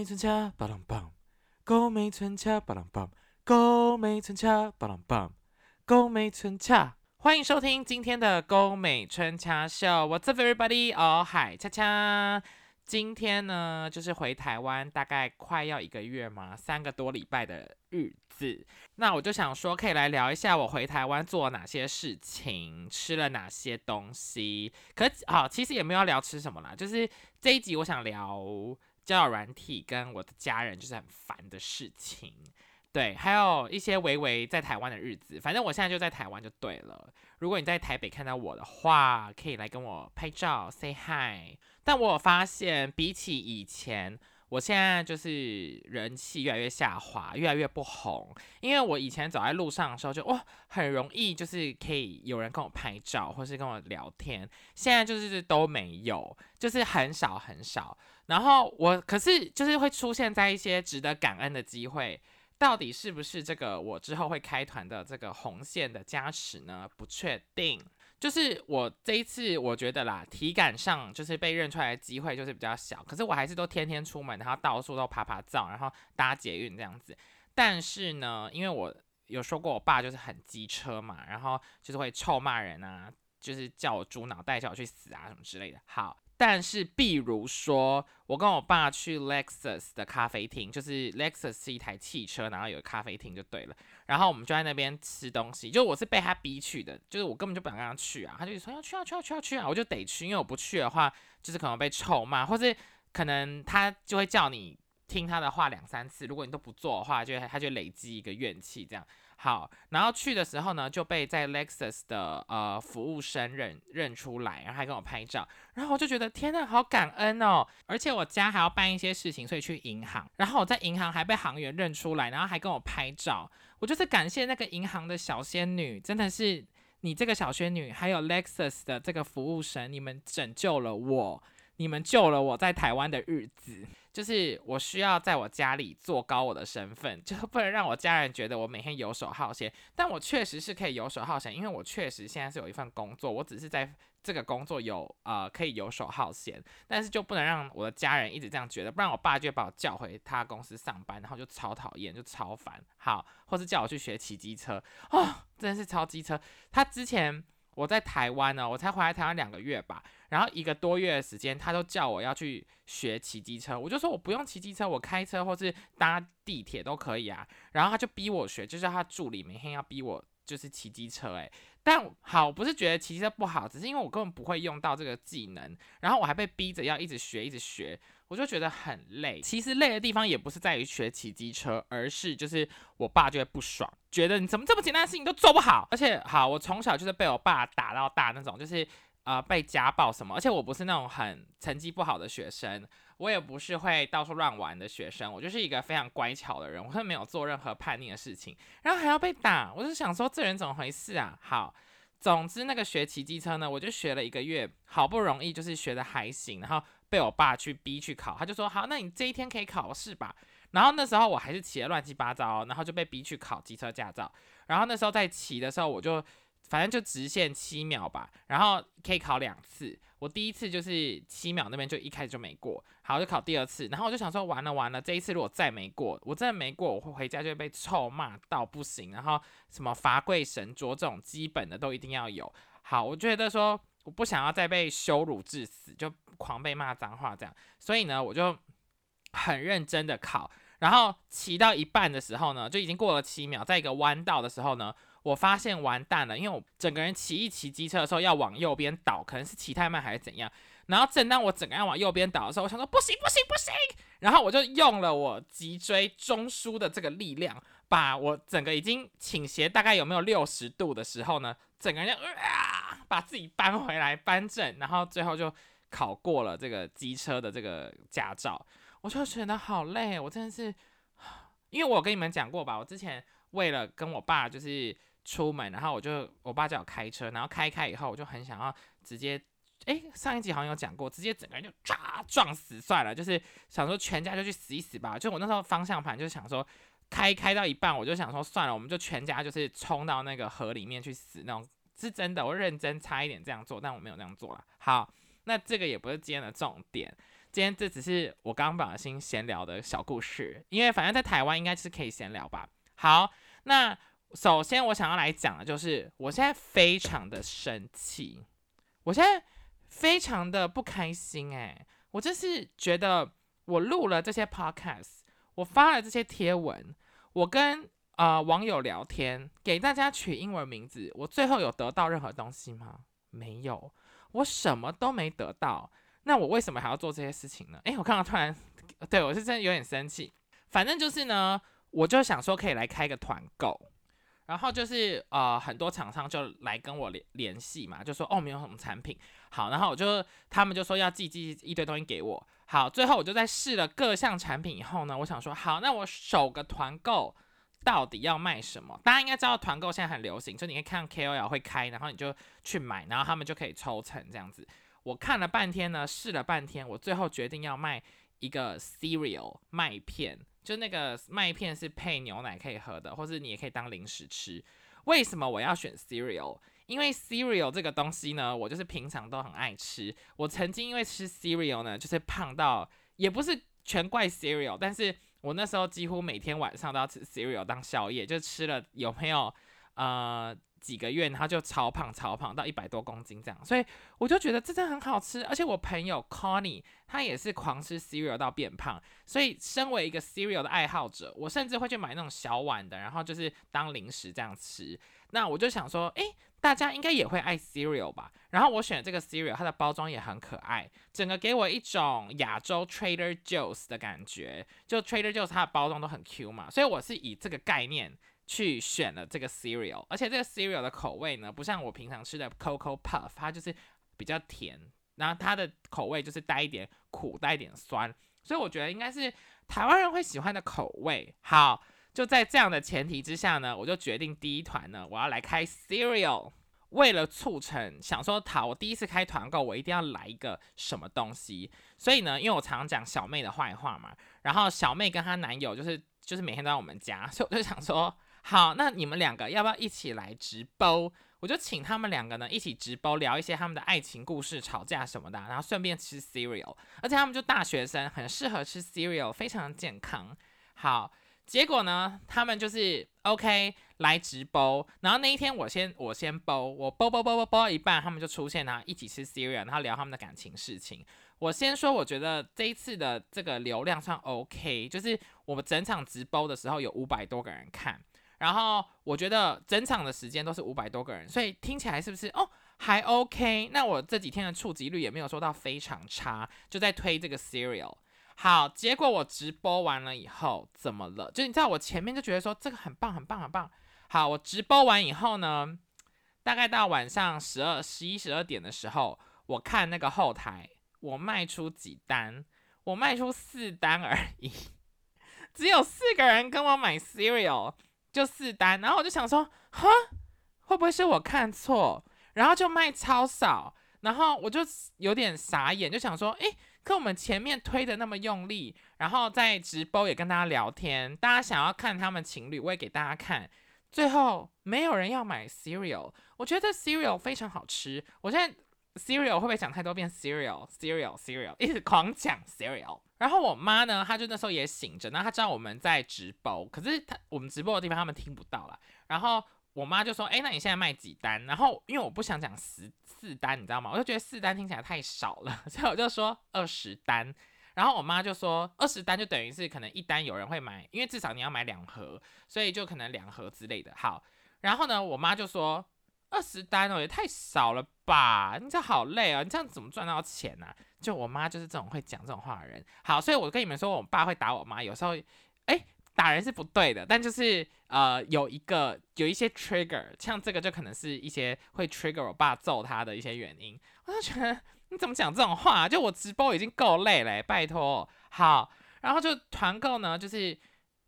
美村恰巴朗棒，高美村恰巴朗棒，高美村恰巴朗棒，高美村恰。欢迎收听今天的高美春恰秀，What's up everybody？哦嗨恰恰。今天呢，就是回台湾，大概快要一个月嘛，三个多礼拜的日子。那我就想说，可以来聊一下我回台湾做了哪些事情，吃了哪些东西。可好，其实也没有聊吃什么啦，就是这一集我想聊交友软体跟我的家人，就是很烦的事情。对，还有一些维维在台湾的日子，反正我现在就在台湾就对了。如果你在台北看到我的话，可以来跟我拍照，say hi。但我发现，比起以前，我现在就是人气越来越下滑，越来越不红。因为我以前走在路上的时候，就哇，很容易就是可以有人跟我拍照，或是跟我聊天。现在就是都没有，就是很少很少。然后我可是就是会出现在一些值得感恩的机会。到底是不是这个我之后会开团的这个红线的加持呢？不确定。就是我这一次我觉得啦，体感上就是被认出来的机会就是比较小。可是我还是都天天出门，然后到处都爬爬照，然后搭捷运这样子。但是呢，因为我有说过我爸就是很机车嘛，然后就是会臭骂人啊，就是叫我猪脑袋，叫我去死啊什么之类的。好。但是，比如说，我跟我爸去 Lexus 的咖啡厅，就是 Lexus 是一台汽车，然后有咖啡厅就对了。然后我们就在那边吃东西，就我是被他逼去的，就是我根本就不想跟他去啊。他就说要去要去要去要去啊，我就得去，因为我不去的话，就是可能被臭骂，或是可能他就会叫你听他的话两三次，如果你都不做的话，就他就累积一个怨气这样。好，然后去的时候呢，就被在 Lexus 的呃服务生认认出来，然后还跟我拍照，然后我就觉得天呐，好感恩哦！而且我家还要办一些事情，所以去银行，然后我在银行还被行员认出来，然后还跟我拍照，我就是感谢那个银行的小仙女，真的是你这个小仙女，还有 Lexus 的这个服务生，你们拯救了我，你们救了我在台湾的日子。就是我需要在我家里做高我的身份，就不能让我家人觉得我每天游手好闲。但我确实是可以游手好闲，因为我确实现在是有一份工作，我只是在这个工作有呃可以游手好闲，但是就不能让我的家人一直这样觉得，不然我爸就会把我叫回他公司上班，然后就超讨厌，就超烦。好，或是叫我去学骑机车，哦，真的是超机车。他之前。我在台湾呢，我才回来台湾两个月吧，然后一个多月的时间，他都叫我要去学骑机车，我就说我不用骑机车，我开车或是搭地铁都可以啊，然后他就逼我学，就是他助理每天要逼我就是骑机车，诶。但好不是觉得骑机车不好，只是因为我根本不会用到这个技能，然后我还被逼着要一直学，一直学。我就觉得很累，其实累的地方也不是在于学骑机车，而是就是我爸就会不爽，觉得你怎么这么简单的事情都做不好。而且好，我从小就是被我爸打到大那种，就是呃被家暴什么。而且我不是那种很成绩不好的学生，我也不是会到处乱玩的学生，我就是一个非常乖巧的人，我是没有做任何叛逆的事情，然后还要被打，我就想说这人怎么回事啊？好。总之，那个学骑机车呢，我就学了一个月，好不容易就是学的还行，然后被我爸去逼去考，他就说好，那你这一天可以考试吧。然后那时候我还是骑的乱七八糟，然后就被逼去考机车驾照。然后那时候在骑的时候，我就。反正就直线七秒吧，然后可以考两次。我第一次就是七秒那边就一开始就没过，好就考第二次。然后我就想说完了完了，这一次如果再没过，我真的没过，我会回家就会被臭骂到不行。然后什么罚跪神桌这种基本的都一定要有。好，我觉得说我不想要再被羞辱致死，就狂被骂脏话这样。所以呢，我就很认真的考。然后骑到一半的时候呢，就已经过了七秒，在一个弯道的时候呢。我发现完蛋了，因为我整个人骑一骑机车的时候要往右边倒，可能是骑太慢还是怎样。然后正当我整个要往右边倒的时候，我想说不行不行不行，然后我就用了我脊椎中枢的这个力量，把我整个已经倾斜大概有没有六十度的时候呢，整个人啊把自己搬回来搬正，然后最后就考过了这个机车的这个驾照。我就觉得好累，我真的是，因为我跟你们讲过吧，我之前为了跟我爸就是。出门，然后我就我爸叫我开车，然后开开以后，我就很想要直接，哎，上一集好像有讲过，直接整个人就炸撞死算了，就是想说全家就去死一死吧。就我那时候方向盘就想说开开到一半，我就想说算了，我们就全家就是冲到那个河里面去死那种，是真的，我认真差一点这样做，但我没有那样做了。好，那这个也不是今天的重点，今天这只是我刚刚不小心闲聊的小故事，因为反正在台湾应该是可以闲聊吧。好，那首先我想要来讲的就是，我现在非常的生气，我现在非常的不开心，诶，我就是觉得我录了这些 podcast，我发了这些贴文，我跟呃网友聊天，给大家取英文名字，我最后有得到任何东西吗？没有，我什么都没得到。那我为什么还要做这些事情呢？诶，我刚刚突然，对我是真的有点生气。反正就是呢，我就想说可以来开个团购，然后就是呃很多厂商就来跟我联联系嘛，就说哦没有什么产品好，然后我就他们就说要寄寄一堆东西给我。好，最后我就在试了各项产品以后呢，我想说好，那我首个团购到底要卖什么？大家应该知道团购现在很流行，就你可以看 KOL 会开，然后你就去买，然后他们就可以抽成这样子。我看了半天呢，试了半天，我最后决定要卖一个 cereal 麦片，就那个麦片是配牛奶可以喝的，或是你也可以当零食吃。为什么我要选 cereal？因为 cereal 这个东西呢，我就是平常都很爱吃。我曾经因为吃 cereal 呢，就是胖到，也不是全怪 cereal，但是我那时候几乎每天晚上都要吃 cereal 当宵夜，就吃了有没有？呃。几个月，然后就超胖，超胖到一百多公斤这样，所以我就觉得这真的很好吃。而且我朋友 Connie 他也是狂吃 cereal 到变胖，所以身为一个 cereal 的爱好者，我甚至会去买那种小碗的，然后就是当零食这样吃。那我就想说，诶，大家应该也会爱 cereal 吧？然后我选这个 cereal，它的包装也很可爱，整个给我一种亚洲 Trader Joe's 的感觉。就 Trader Joe's 它的包装都很 Q 嘛，所以我是以这个概念。去选了这个 cereal，而且这个 cereal 的口味呢，不像我平常吃的 Coco puff，它就是比较甜，然后它的口味就是带一点苦，带一点酸，所以我觉得应该是台湾人会喜欢的口味。好，就在这样的前提之下呢，我就决定第一团呢，我要来开 cereal。为了促成，想说好，我第一次开团购，我一定要来一个什么东西。所以呢，因为我常讲小妹的坏话嘛，然后小妹跟她男友就是就是每天都在我们家，所以我就想说。好，那你们两个要不要一起来直播？我就请他们两个呢一起直播，聊一些他们的爱情故事、吵架什么的，然后顺便吃 cereal，而且他们就大学生，很适合吃 cereal，非常健康。好，结果呢，他们就是 OK 来直播，然后那一天我先我先播，我播播播播播一半，他们就出现了，一起吃 cereal，然后聊他们的感情事情。我先说，我觉得这一次的这个流量算 OK，就是我们整场直播的时候有五百多个人看。然后我觉得整场的时间都是五百多个人，所以听起来是不是哦还 OK？那我这几天的触及率也没有说到非常差，就在推这个 Serial。好，结果我直播完了以后怎么了？就你知道我前面就觉得说这个很棒很棒很棒。好，我直播完以后呢，大概到晚上十二、十一、十二点的时候，我看那个后台，我卖出几单？我卖出四单而已，只有四个人跟我买 Serial。就四单，然后我就想说，哈，会不会是我看错？然后就卖超少，然后我就有点傻眼，就想说，诶，可我们前面推的那么用力，然后在直播也跟大家聊天，大家想要看他们情侣，我也给大家看，最后没有人要买 cereal，我觉得 cereal 非常好吃，我现在。Cereal 会不会讲太多遍？Cereal，Cereal，Cereal，一直狂讲 Cereal。然后我妈呢，她就那时候也醒着，那她知道我们在直播，可是她我们直播的地方他们听不到了。然后我妈就说：“哎，那你现在卖几单？”然后因为我不想讲十四单，你知道吗？我就觉得四单听起来太少了，所以我就说二十单。然后我妈就说：“二十单就等于是可能一单有人会买，因为至少你要买两盒，所以就可能两盒之类的。”好，然后呢，我妈就说。二十单哦，也太少了吧！你这好累啊，你这样怎么赚到钱呢？就我妈就是这种会讲这种话的人。好，所以我跟你们说，我爸会打我妈，有时候，哎，打人是不对的，但就是呃，有一个有一些 trigger，像这个就可能是一些会 trigger 我爸揍他的一些原因。我就觉得你怎么讲这种话？就我直播已经够累了，拜托。好，然后就团购呢，就是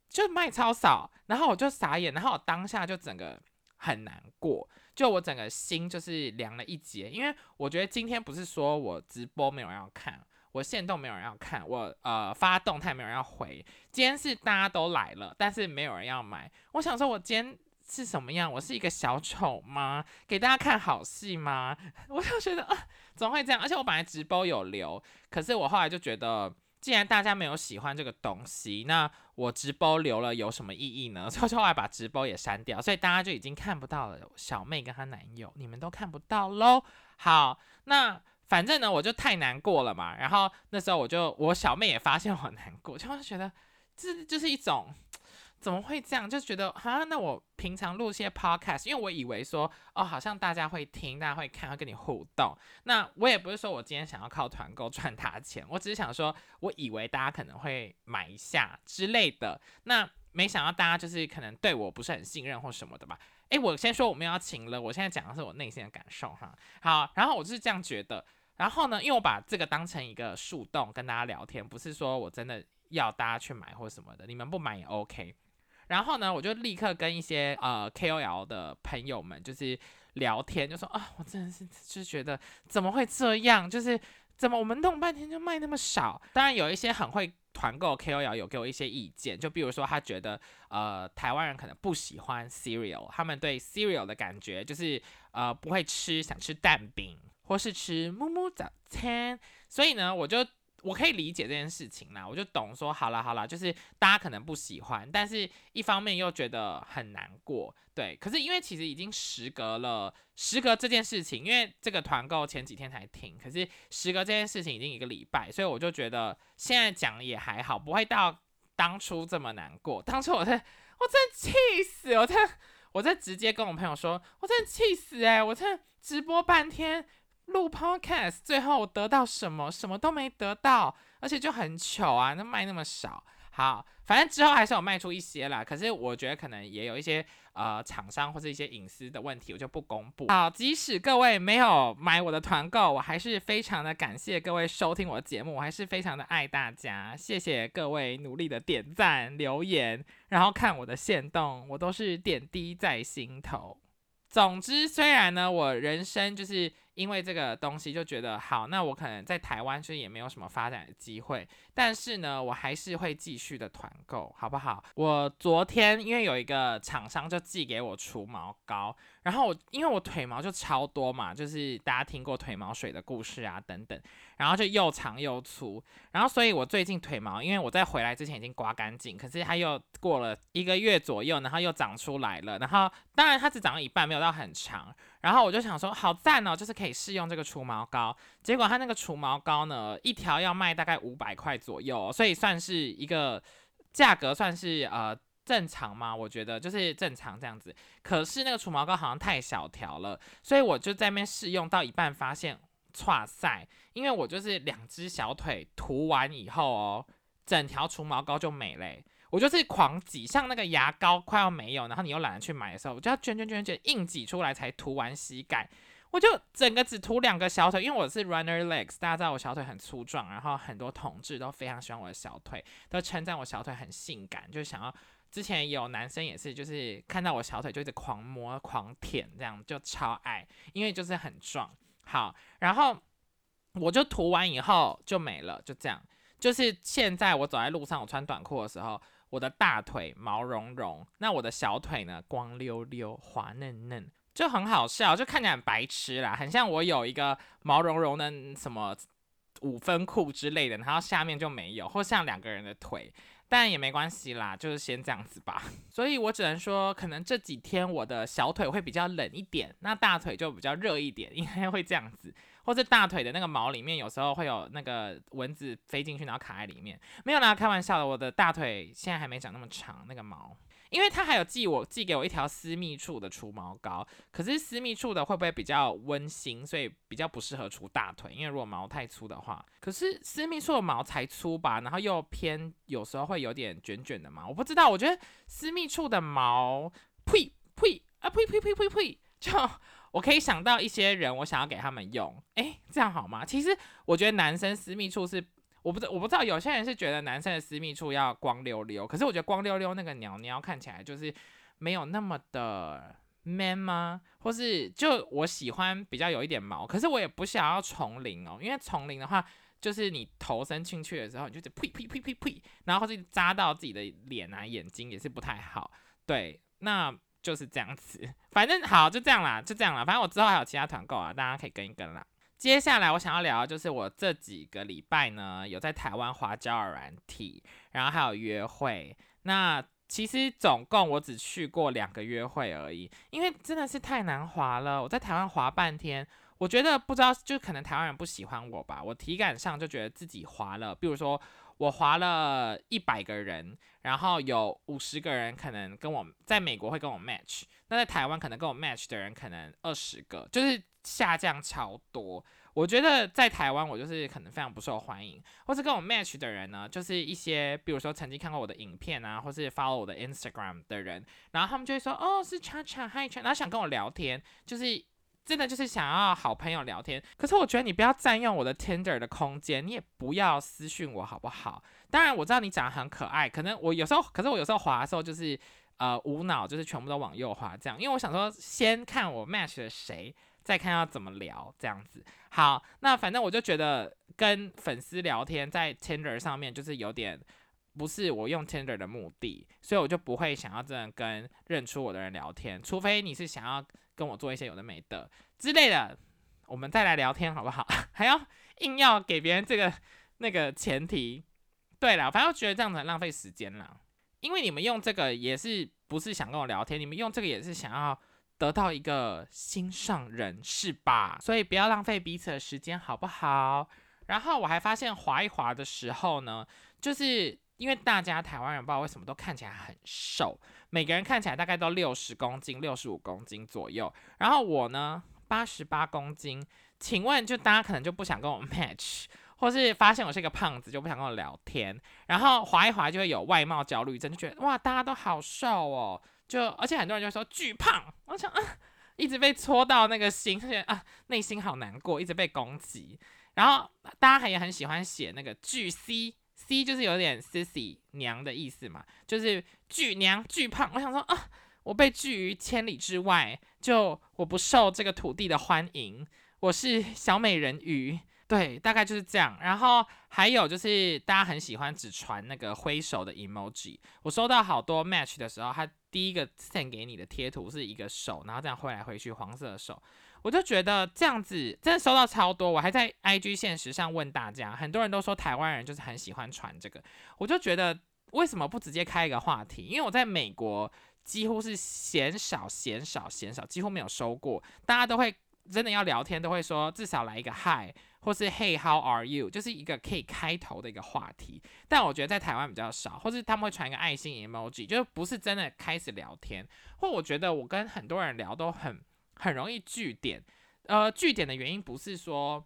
就卖超少，然后我就傻眼，然后我当下就整个很难过。就我整个心就是凉了一截，因为我觉得今天不是说我直播没有人要看，我线动没有人要看，我呃发动态没有人要回，今天是大家都来了，但是没有人要买。我想说，我今天是什么样？我是一个小丑吗？给大家看好戏吗？我就觉得啊，怎么会这样？而且我本来直播有留，可是我后来就觉得，既然大家没有喜欢这个东西，那我直播留了有什么意义呢？所以后来把直播也删掉，所以大家就已经看不到了。小妹跟她男友，你们都看不到喽。好，那反正呢，我就太难过了嘛。然后那时候我就，我小妹也发现我难过，就会觉得这就是一种。怎么会这样？就觉得啊，那我平常录些 podcast，因为我以为说哦，好像大家会听，大家会看，会跟你互动。那我也不是说我今天想要靠团购赚他钱，我只是想说，我以为大家可能会买一下之类的。那没想到大家就是可能对我不是很信任或什么的吧？诶，我先说我们要请了，我现在讲的是我内心的感受哈。好，然后我就是这样觉得。然后呢，因为我把这个当成一个树洞跟大家聊天，不是说我真的要大家去买或什么的，你们不买也 OK。然后呢，我就立刻跟一些呃 KOL 的朋友们就是聊天，就说啊，我真的是就觉得怎么会这样？就是怎么我们弄半天就卖那么少？当然有一些很会团购 KOL 有给我一些意见，就比如说他觉得呃台湾人可能不喜欢 cereal，他们对 cereal 的感觉就是呃不会吃，想吃蛋饼或是吃木木早餐，所以呢我就。我可以理解这件事情啦，我就懂说好了好了，就是大家可能不喜欢，但是一方面又觉得很难过，对。可是因为其实已经时隔了，时隔这件事情，因为这个团购前几天才停，可是时隔这件事情已经一个礼拜，所以我就觉得现在讲也还好，不会到当初这么难过。当初我在，我真的气死，我在，我在直接跟我朋友说，我真的气死哎，我在直播半天。录 podcast，最后我得到什么？什么都没得到，而且就很糗啊！那卖那么少，好，反正之后还是有卖出一些啦。可是我觉得可能也有一些呃厂商或者一些隐私的问题，我就不公布。好，即使各位没有买我的团购，我还是非常的感谢各位收听我的节目，我还是非常的爱大家。谢谢各位努力的点赞、留言，然后看我的线动，我都是点滴在心头。总之，虽然呢，我人生就是因为这个东西就觉得好，那我可能在台湾其实也没有什么发展的机会，但是呢，我还是会继续的团购，好不好？我昨天因为有一个厂商就寄给我除毛膏。然后我因为我腿毛就超多嘛，就是大家听过腿毛水的故事啊等等，然后就又长又粗，然后所以我最近腿毛，因为我在回来之前已经刮干净，可是它又过了一个月左右，然后又长出来了，然后当然它只长了一半，没有到很长，然后我就想说好赞哦，就是可以试用这个除毛膏，结果它那个除毛膏呢，一条要卖大概五百块左右，所以算是一个价格算是呃。正常吗？我觉得就是正常这样子。可是那个除毛膏好像太小条了，所以我就在那边试用到一半，发现差塞，因为我就是两只小腿涂完以后哦，整条除毛膏就没嘞。我就是狂挤，像那个牙膏快要没有，然后你又懒得去买的时候，我就要卷卷卷卷硬挤出来才涂完膝盖。我就整个只涂两个小腿，因为我是 runner legs，大家知道我小腿很粗壮，然后很多同志都非常喜欢我的小腿，都称赞我小腿很性感，就想要。之前有男生也是，就是看到我小腿就一直狂摸、狂舔，这样就超爱，因为就是很壮。好，然后我就涂完以后就没了，就这样。就是现在我走在路上，我穿短裤的时候，我的大腿毛茸茸，那我的小腿呢光溜溜、滑嫩嫩，就很好笑，就看起来很白痴啦，很像我有一个毛茸茸的什么五分裤之类的，然后下面就没有，或像两个人的腿。但也没关系啦，就是先这样子吧。所以我只能说，可能这几天我的小腿会比较冷一点，那大腿就比较热一点，应该会这样子。或者大腿的那个毛里面，有时候会有那个蚊子飞进去，然后卡在里面。没有啦，开玩笑的。我的大腿现在还没长那么长，那个毛。因为他还有寄我寄给我一条私密处的除毛膏，可是私密处的会不会比较温馨，所以比较不适合除大腿？因为如果毛太粗的话，可是私密处的毛才粗吧，然后又偏有时候会有点卷卷的毛，我不知道。我觉得私密处的毛，呸呸啊呸呸呸呸呸，就我可以想到一些人，我想要给他们用，诶，这样好吗？其实我觉得男生私密处是。我不知我不知道，有些人是觉得男生的私密处要光溜溜，可是我觉得光溜溜那个鸟鸟看起来就是没有那么的 man 吗？或是就我喜欢比较有一点毛，可是我也不想要丛林哦，因为丛林的话，就是你头伸进去的时候，你就呸呸呸呸呸，然后或者扎到自己的脸啊、眼睛也是不太好。对，那就是这样子。反正好，就这样啦，就这样啦。反正我之后还有其他团购啊，大家可以跟一跟啦。接下来我想要聊，就是我这几个礼拜呢，有在台湾花交友软体，然后还有约会。那其实总共我只去过两个约会而已，因为真的是太难滑了。我在台湾滑半天，我觉得不知道，就可能台湾人不喜欢我吧。我体感上就觉得自己滑了，比如说我划了一百个人，然后有五十个人可能跟我在美国会跟我 match，那在台湾可能跟我 match 的人可能二十个，就是。下降超多，我觉得在台湾我就是可能非常不受欢迎，或是跟我 match 的人呢，就是一些比如说曾经看过我的影片啊，或是 follow 我的 Instagram 的人，然后他们就会说哦是 Cha Cha Hi Cha，然后想跟我聊天，就是真的就是想要好朋友聊天。可是我觉得你不要占用我的 Tinder 的空间，你也不要私讯我好不好？当然我知道你长得很可爱，可能我有时候，可是我有时候滑的时候就是呃无脑，就是全部都往右滑这样，因为我想说先看我 match 了谁。再看要怎么聊，这样子好。那反正我就觉得跟粉丝聊天在 Tinder 上面就是有点不是我用 Tinder 的目的，所以我就不会想要真的跟认出我的人聊天，除非你是想要跟我做一些有的没的之类的，我们再来聊天好不好？还要硬要给别人这个那个前提。对了，反正我觉得这样子很浪费时间了，因为你们用这个也是不是想跟我聊天，你们用这个也是想要。得到一个心上人是吧？所以不要浪费彼此的时间，好不好？然后我还发现滑一滑的时候呢，就是因为大家台湾人不知道为什么都看起来很瘦，每个人看起来大概都六十公斤、六十五公斤左右。然后我呢，八十八公斤。请问，就大家可能就不想跟我 match，或是发现我是一个胖子就不想跟我聊天，然后滑一滑就会有外貌焦虑症，就觉得哇，大家都好瘦哦。就而且很多人就说巨胖，我想啊，一直被戳到那个心，而且啊内心好难过，一直被攻击。然后大家还也很喜欢写那个巨 C C 就是有点 sissy 娘的意思嘛，就是巨娘巨胖。我想说啊，我被拒于千里之外，就我不受这个土地的欢迎，我是小美人鱼。对，大概就是这样。然后还有就是，大家很喜欢只传那个挥手的 emoji。我收到好多 match 的时候，他第一个 send 给你的贴图是一个手，然后这样挥来挥去，黄色的手。我就觉得这样子真的收到超多。我还在 IG 现实上问大家，很多人都说台湾人就是很喜欢传这个。我就觉得为什么不直接开一个话题？因为我在美国几乎是嫌少嫌少嫌少，几乎没有收过。大家都会真的要聊天，都会说至少来一个 hi。或是 Hey how are you，就是一个可以开头的一个话题，但我觉得在台湾比较少，或是他们会传一个爱心 emoji，就是不是真的开始聊天。或我觉得我跟很多人聊都很很容易据点，呃，据点的原因不是说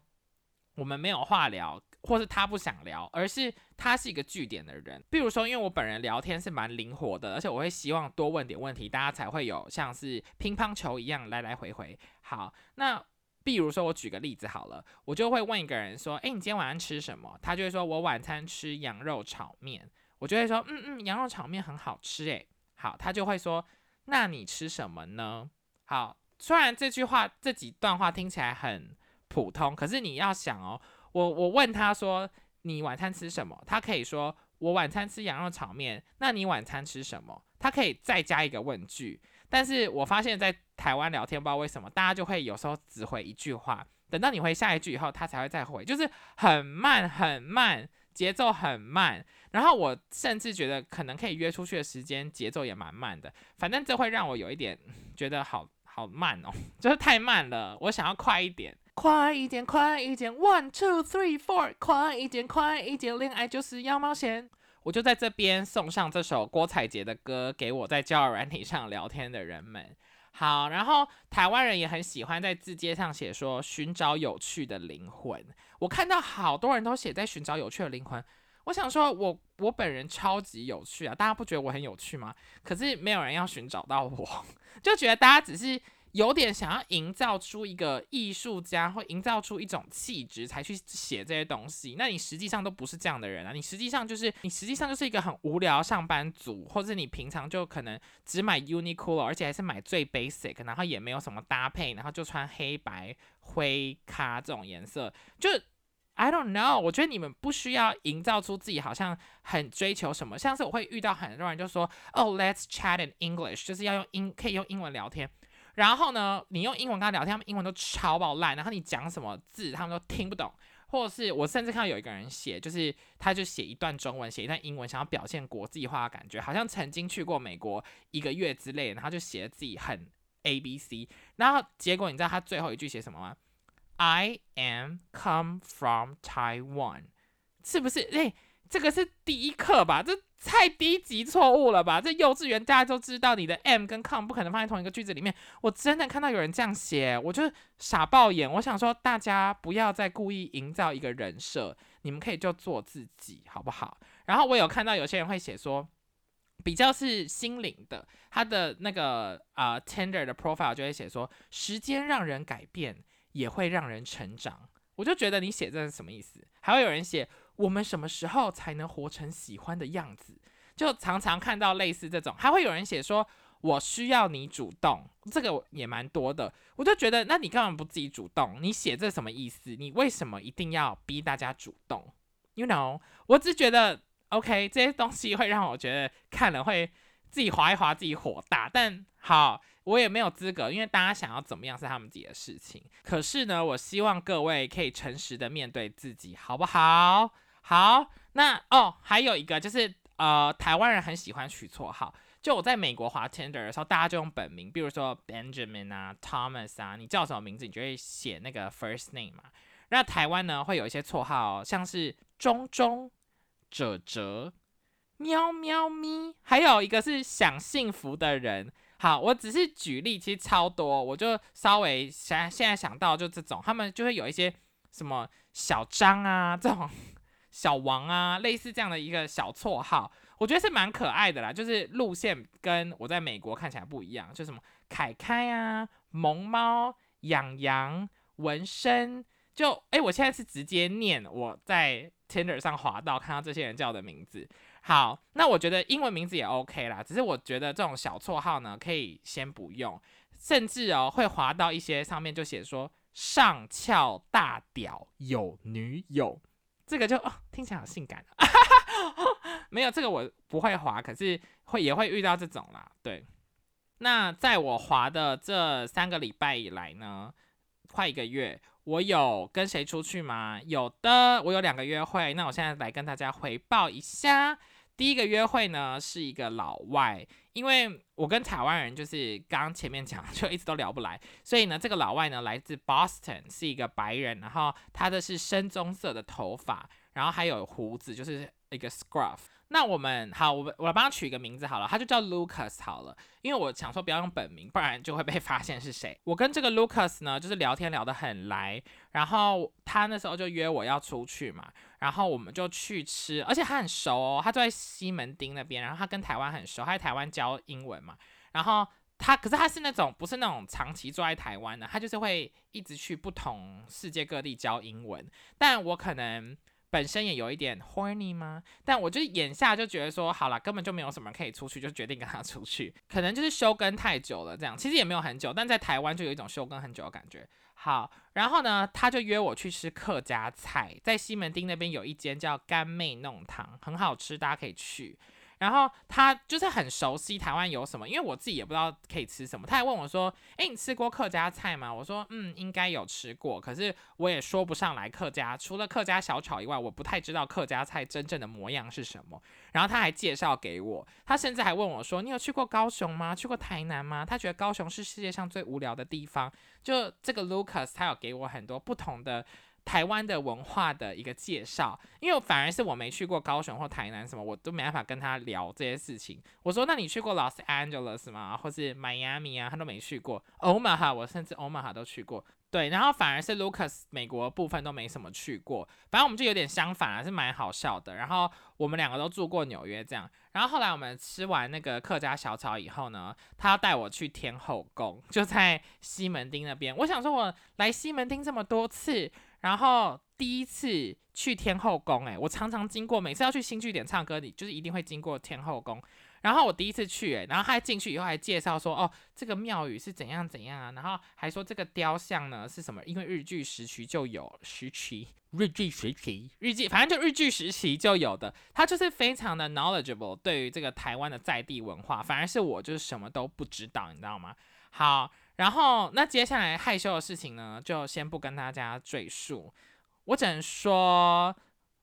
我们没有话聊，或是他不想聊，而是他是一个据点的人。比如说，因为我本人聊天是蛮灵活的，而且我会希望多问点问题，大家才会有像是乒乓球一样来来回回。好，那。比如说，我举个例子好了，我就会问一个人说：“诶，你今天晚上吃什么？”他就会说：“我晚餐吃羊肉炒面。”我就会说：“嗯嗯，羊肉炒面很好吃。”诶，好，他就会说：“那你吃什么呢？”好，虽然这句话这几段话听起来很普通，可是你要想哦，我我问他说：“你晚餐吃什么？”他可以说：“我晚餐吃羊肉炒面。”那你晚餐吃什么？他可以再加一个问句。但是我发现，在台湾聊天，不知道为什么，大家就会有时候只回一句话，等到你回下一句以后，他才会再回，就是很慢很慢，节奏很慢。然后我甚至觉得，可能可以约出去的时间节奏也蛮慢的。反正这会让我有一点觉得好好慢哦，就是太慢了。我想要快一点，快一点，快一点，one two three four，快一点，快一点，恋爱就是要冒险。我就在这边送上这首郭采洁的歌给我在交友软体上聊天的人们。好，然后台湾人也很喜欢在字节上写说寻找有趣的灵魂。我看到好多人都写在寻找有趣的灵魂。我想说，我我本人超级有趣啊，大家不觉得我很有趣吗？可是没有人要寻找到我，就觉得大家只是。有点想要营造出一个艺术家，或营造出一种气质，才去写这些东西。那你实际上都不是这样的人啊！你实际上就是你实际上就是一个很无聊上班族，或者你平常就可能只买 Uniqlo，而且还是买最 basic，然后也没有什么搭配，然后就穿黑白灰咖这种颜色，就 I don't know，我觉得你们不需要营造出自己好像很追求什么，像是我会遇到很多人就说，哦，Let's chat in English，就是要用英可以用英文聊天。然后呢，你用英文跟他聊天，他们英文都超爆烂，然后你讲什么字他们都听不懂，或者是我甚至看到有一个人写，就是他就写一段中文，写一段英文，想要表现国际化的感觉，好像曾经去过美国一个月之类，然后就写自己很 A B C，然后结果你知道他最后一句写什么吗？？I am come from Taiwan，是不是？哎，这个是第一课吧？这太低级错误了吧？这幼稚园大家都知道，你的 am 跟 come 不可能放在同一个句子里面。我真的看到有人这样写，我就傻爆眼。我想说，大家不要再故意营造一个人设，你们可以就做自己，好不好？然后我有看到有些人会写说，比较是心灵的，他的那个啊 tender 的 profile 就会写说，时间让人改变。也会让人成长，我就觉得你写这是什么意思？还会有人写我们什么时候才能活成喜欢的样子？就常常看到类似这种，还会有人写说我需要你主动，这个也蛮多的。我就觉得，那你干嘛不自己主动？你写这什么意思？你为什么一定要逼大家主动？You know，我只觉得 OK，这些东西会让我觉得看了会自己划一划，自己火大。但好。我也没有资格，因为大家想要怎么样是他们自己的事情。可是呢，我希望各位可以诚实的面对自己，好不好？好，那哦，还有一个就是，呃，台湾人很喜欢取绰号。就我在美国滑 Tinder 的时候，大家就用本名，比如说 Benjamin 啊、Thomas 啊，你叫什么名字，你就会写那个 first name 嘛。那台湾呢，会有一些绰号，像是中中、哲哲、喵喵咪，还有一个是想幸福的人。好，我只是举例，其实超多，我就稍微想现在想到就这种，他们就会有一些什么小张啊，这种小王啊，类似这样的一个小绰号，我觉得是蛮可爱的啦。就是路线跟我在美国看起来不一样，就什么凯凯啊、萌猫、养羊、纹身，就哎，我现在是直接念我在 Tinder 上滑到看到这些人叫的名字。好，那我觉得英文名字也 OK 啦，只是我觉得这种小绰号呢，可以先不用，甚至哦会滑到一些上面就写说上翘大屌有女友，这个就哦听起来好性感，没有这个我不会滑，可是会也会遇到这种啦，对。那在我滑的这三个礼拜以来呢，快一个月，我有跟谁出去吗？有的，我有两个约会，那我现在来跟大家回报一下。第一个约会呢是一个老外，因为我跟台湾人就是刚前面讲 就一直都聊不来，所以呢这个老外呢来自 Boston，是一个白人，然后他的是深棕色的头发，然后还有胡子，就是一个 scruff。那我们好，我我帮他取一个名字好了，他就叫 Lucas 好了，因为我想说不要用本名，不然就会被 发现是谁。我跟这个 Lucas 呢就是聊天聊得很来，然后他那时候就约我要出去嘛。然后我们就去吃，而且他很熟哦，他住在西门町那边，然后他跟台湾很熟，他在台湾教英文嘛。然后他，可是他是那种不是那种长期住在台湾的，他就是会一直去不同世界各地教英文。但我可能本身也有一点 horny 吗？但我就眼下就觉得说，好了，根本就没有什么可以出去，就决定跟他出去。可能就是休更太久了，这样其实也没有很久，但在台湾就有一种休更很久的感觉。好，然后呢，他就约我去吃客家菜，在西门町那边有一间叫干妹弄堂，很好吃，大家可以去。然后他就是很熟悉台湾有什么，因为我自己也不知道可以吃什么。他还问我说：“诶，你吃过客家菜吗？”我说：“嗯，应该有吃过，可是我也说不上来客家，除了客家小炒以外，我不太知道客家菜真正的模样是什么。”然后他还介绍给我，他甚至还问我说：“你有去过高雄吗？去过台南吗？”他觉得高雄是世界上最无聊的地方。就这个 Lucas，他有给我很多不同的。台湾的文化的一个介绍，因为反而是我没去过高雄或台南什么，我都没办法跟他聊这些事情。我说，那你去过 Los Angeles 吗？或是 Miami 啊？他都没去过。Omaha，我甚至 Omaha 都去过。对，然后反而是 Lucas 美国部分都没什么去过。反正我们就有点相反，还是蛮好笑的。然后我们两个都住过纽约这样。然后后来我们吃完那个客家小炒以后呢，他要带我去天后宫，就在西门町那边。我想说，我来西门町这么多次。然后第一次去天后宫，哎，我常常经过，每次要去新据点唱歌，你就是一定会经过天后宫。然后我第一次去，哎，然后他进去以后还介绍说，哦，这个庙宇是怎样怎样啊，然后还说这个雕像呢是什么，因为日据时期就有时期，日据时期，日记，反正就日据时期就有的，他就是非常的 knowledgeable 对于这个台湾的在地文化，反而是我就是什么都不知道，你知道吗？好，然后那接下来害羞的事情呢，就先不跟大家赘述，我只能说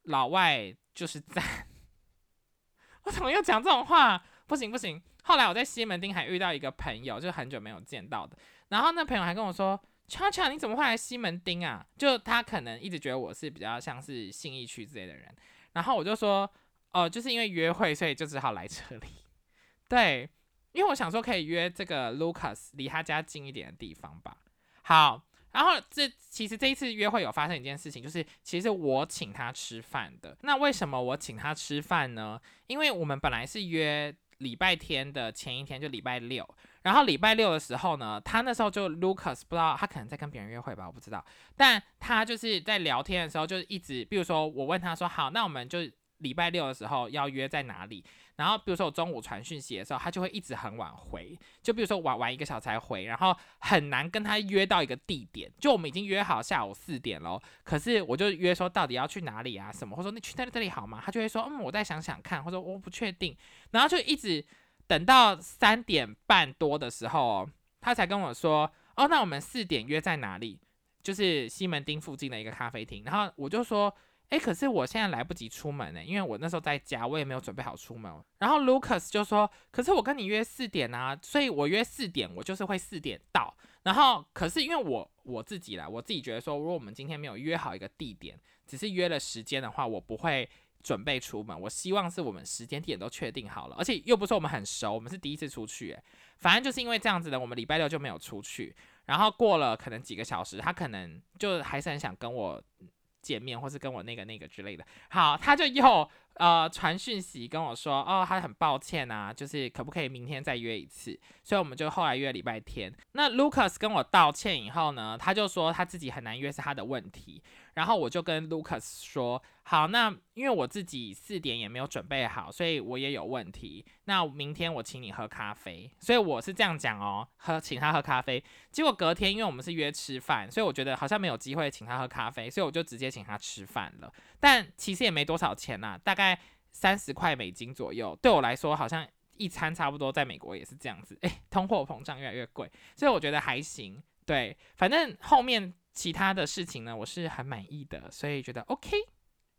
老外就是赞。我怎么又讲这种话？不行不行！后来我在西门町还遇到一个朋友，就很久没有见到的。然后那朋友还跟我说：“悄悄，你怎么会来西门町啊？”就他可能一直觉得我是比较像是信义区之类的人。然后我就说：“哦，就是因为约会，所以就只好来这里。”对，因为我想说可以约这个 Lucas 离他家近一点的地方吧。好。然后这其实这一次约会有发生一件事情，就是其实我请他吃饭的。那为什么我请他吃饭呢？因为我们本来是约礼拜天的前一天，就礼拜六。然后礼拜六的时候呢，他那时候就 Lucas 不知道他可能在跟别人约会吧，我不知道。但他就是在聊天的时候，就一直，比如说我问他说：“好，那我们就礼拜六的时候要约在哪里？”然后，比如说我中午传讯息的时候，他就会一直很晚回。就比如说晚晚一个小时才回，然后很难跟他约到一个地点。就我们已经约好下午四点喽，可是我就约说到底要去哪里啊？什么？或者说你去那这里好吗？他就会说嗯，我再想想看，或者我不确定。然后就一直等到三点半多的时候，他才跟我说哦，那我们四点约在哪里？就是西门町附近的一个咖啡厅。然后我就说。哎，可是我现在来不及出门呢，因为我那时候在家，我也没有准备好出门。然后 Lucas 就说：“可是我跟你约四点啊，所以我约四点，我就是会四点到。然后，可是因为我我自己啦，我自己觉得说，如果我们今天没有约好一个地点，只是约了时间的话，我不会准备出门。我希望是我们时间地点都确定好了，而且又不是我们很熟，我们是第一次出去。哎，反正就是因为这样子的，我们礼拜六就没有出去。然后过了可能几个小时，他可能就还是很想跟我。”见面，或是跟我那个那个之类的，好，他就又呃传讯息跟我说，哦，他很抱歉啊，就是可不可以明天再约一次？所以我们就后来约礼拜天。那 Lucas 跟我道歉以后呢，他就说他自己很难约是他的问题。然后我就跟 Lucas 说，好，那因为我自己四点也没有准备好，所以我也有问题。那明天我请你喝咖啡，所以我是这样讲哦，喝请他喝咖啡。结果隔天，因为我们是约吃饭，所以我觉得好像没有机会请他喝咖啡，所以我就直接请他吃饭了。但其实也没多少钱呐，大概在三十块美金左右，对我来说好像一餐差不多，在美国也是这样子。诶，通货膨胀越来越贵，所以我觉得还行。对，反正后面。其他的事情呢，我是很满意的，所以觉得 OK。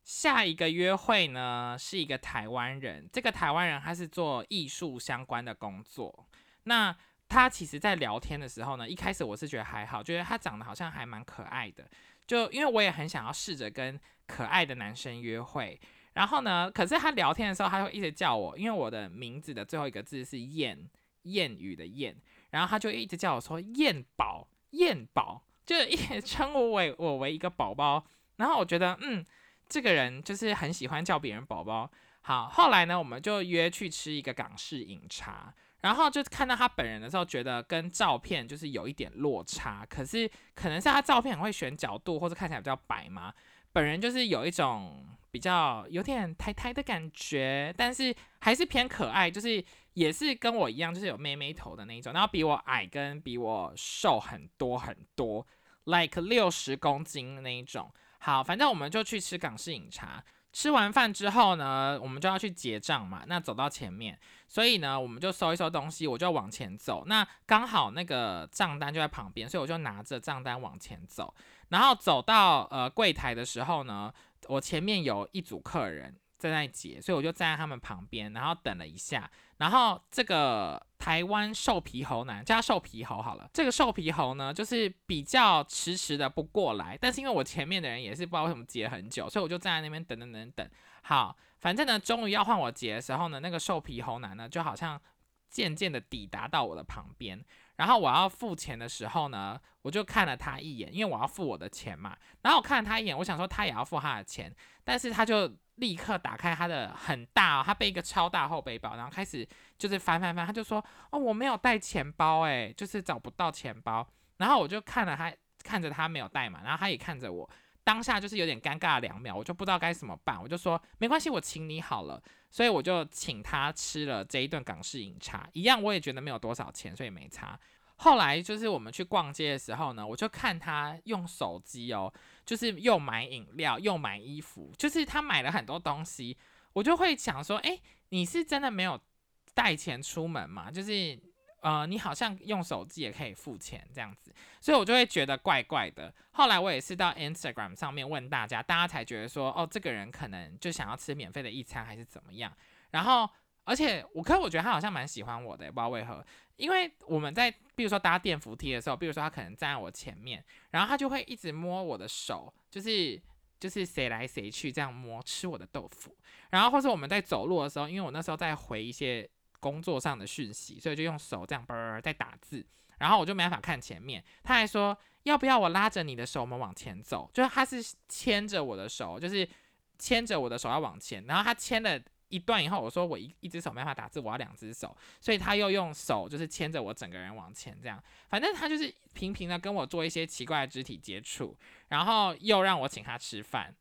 下一个约会呢，是一个台湾人。这个台湾人他是做艺术相关的工作。那他其实，在聊天的时候呢，一开始我是觉得还好，觉得他长得好像还蛮可爱的。就因为我也很想要试着跟可爱的男生约会。然后呢，可是他聊天的时候，他会一直叫我，因为我的名字的最后一个字是燕，谚语的燕，然后他就一直叫我说燕宝，燕宝。就一直 称我为我为一个宝宝，然后我觉得嗯，这个人就是很喜欢叫别人宝宝。好，后来呢，我们就约去吃一个港式饮茶，然后就看到他本人的时候，觉得跟照片就是有一点落差。可是可能是他照片很会选角度，或者看起来比较白嘛，本人就是有一种比较有点抬抬的感觉，但是还是偏可爱，就是。也是跟我一样，就是有妹妹头的那一种，然后比我矮跟比我瘦很多很多，like 六十公斤那一种。好，反正我们就去吃港式饮茶。吃完饭之后呢，我们就要去结账嘛。那走到前面，所以呢，我们就收一收东西，我就往前走。那刚好那个账单就在旁边，所以我就拿着账单往前走。然后走到呃柜台的时候呢，我前面有一组客人在那结，所以我就站在他们旁边，然后等了一下。然后这个台湾瘦皮猴男叫瘦皮猴好了，这个瘦皮猴呢，就是比较迟迟的不过来，但是因为我前面的人也是不知道为什么结很久，所以我就站在那边等等等等。好，反正呢，终于要换我结的时候呢，那个瘦皮猴男呢，就好像渐渐的抵达到我的旁边，然后我要付钱的时候呢，我就看了他一眼，因为我要付我的钱嘛，然后我看了他一眼，我想说他也要付他的钱，但是他就。立刻打开他的很大，他背一个超大后背包，然后开始就是翻翻翻，他就说：“哦，我没有带钱包，诶，就是找不到钱包。”然后我就看了他，看着他没有带嘛，然后他也看着我，当下就是有点尴尬两秒，我就不知道该怎么办，我就说没关系，我请你好了。所以我就请他吃了这一顿港式饮茶，一样我也觉得没有多少钱，所以没差。后来就是我们去逛街的时候呢，我就看他用手机哦，就是又买饮料又买衣服，就是他买了很多东西，我就会想说，哎，你是真的没有带钱出门吗？就是。呃，你好像用手机也可以付钱这样子，所以我就会觉得怪怪的。后来我也是到 Instagram 上面问大家，大家才觉得说，哦，这个人可能就想要吃免费的一餐还是怎么样。然后，而且我，可我觉得他好像蛮喜欢我的，不知道为何。因为我们在，比如说搭电扶梯的时候，比如说他可能站在我前面，然后他就会一直摸我的手，就是就是谁来谁去这样摸，吃我的豆腐。然后或者我们在走路的时候，因为我那时候在回一些。工作上的讯息，所以就用手这样啵在打字，然后我就没办法看前面。他还说要不要我拉着你的手，我们往前走。就是他是牵着我的手，就是牵着我的手要往前。然后他牵了一段以后，我说我一一只手没办法打字，我要两只手，所以他又用手就是牵着我整个人往前这样。反正他就是频频的跟我做一些奇怪的肢体接触，然后又让我请他吃饭，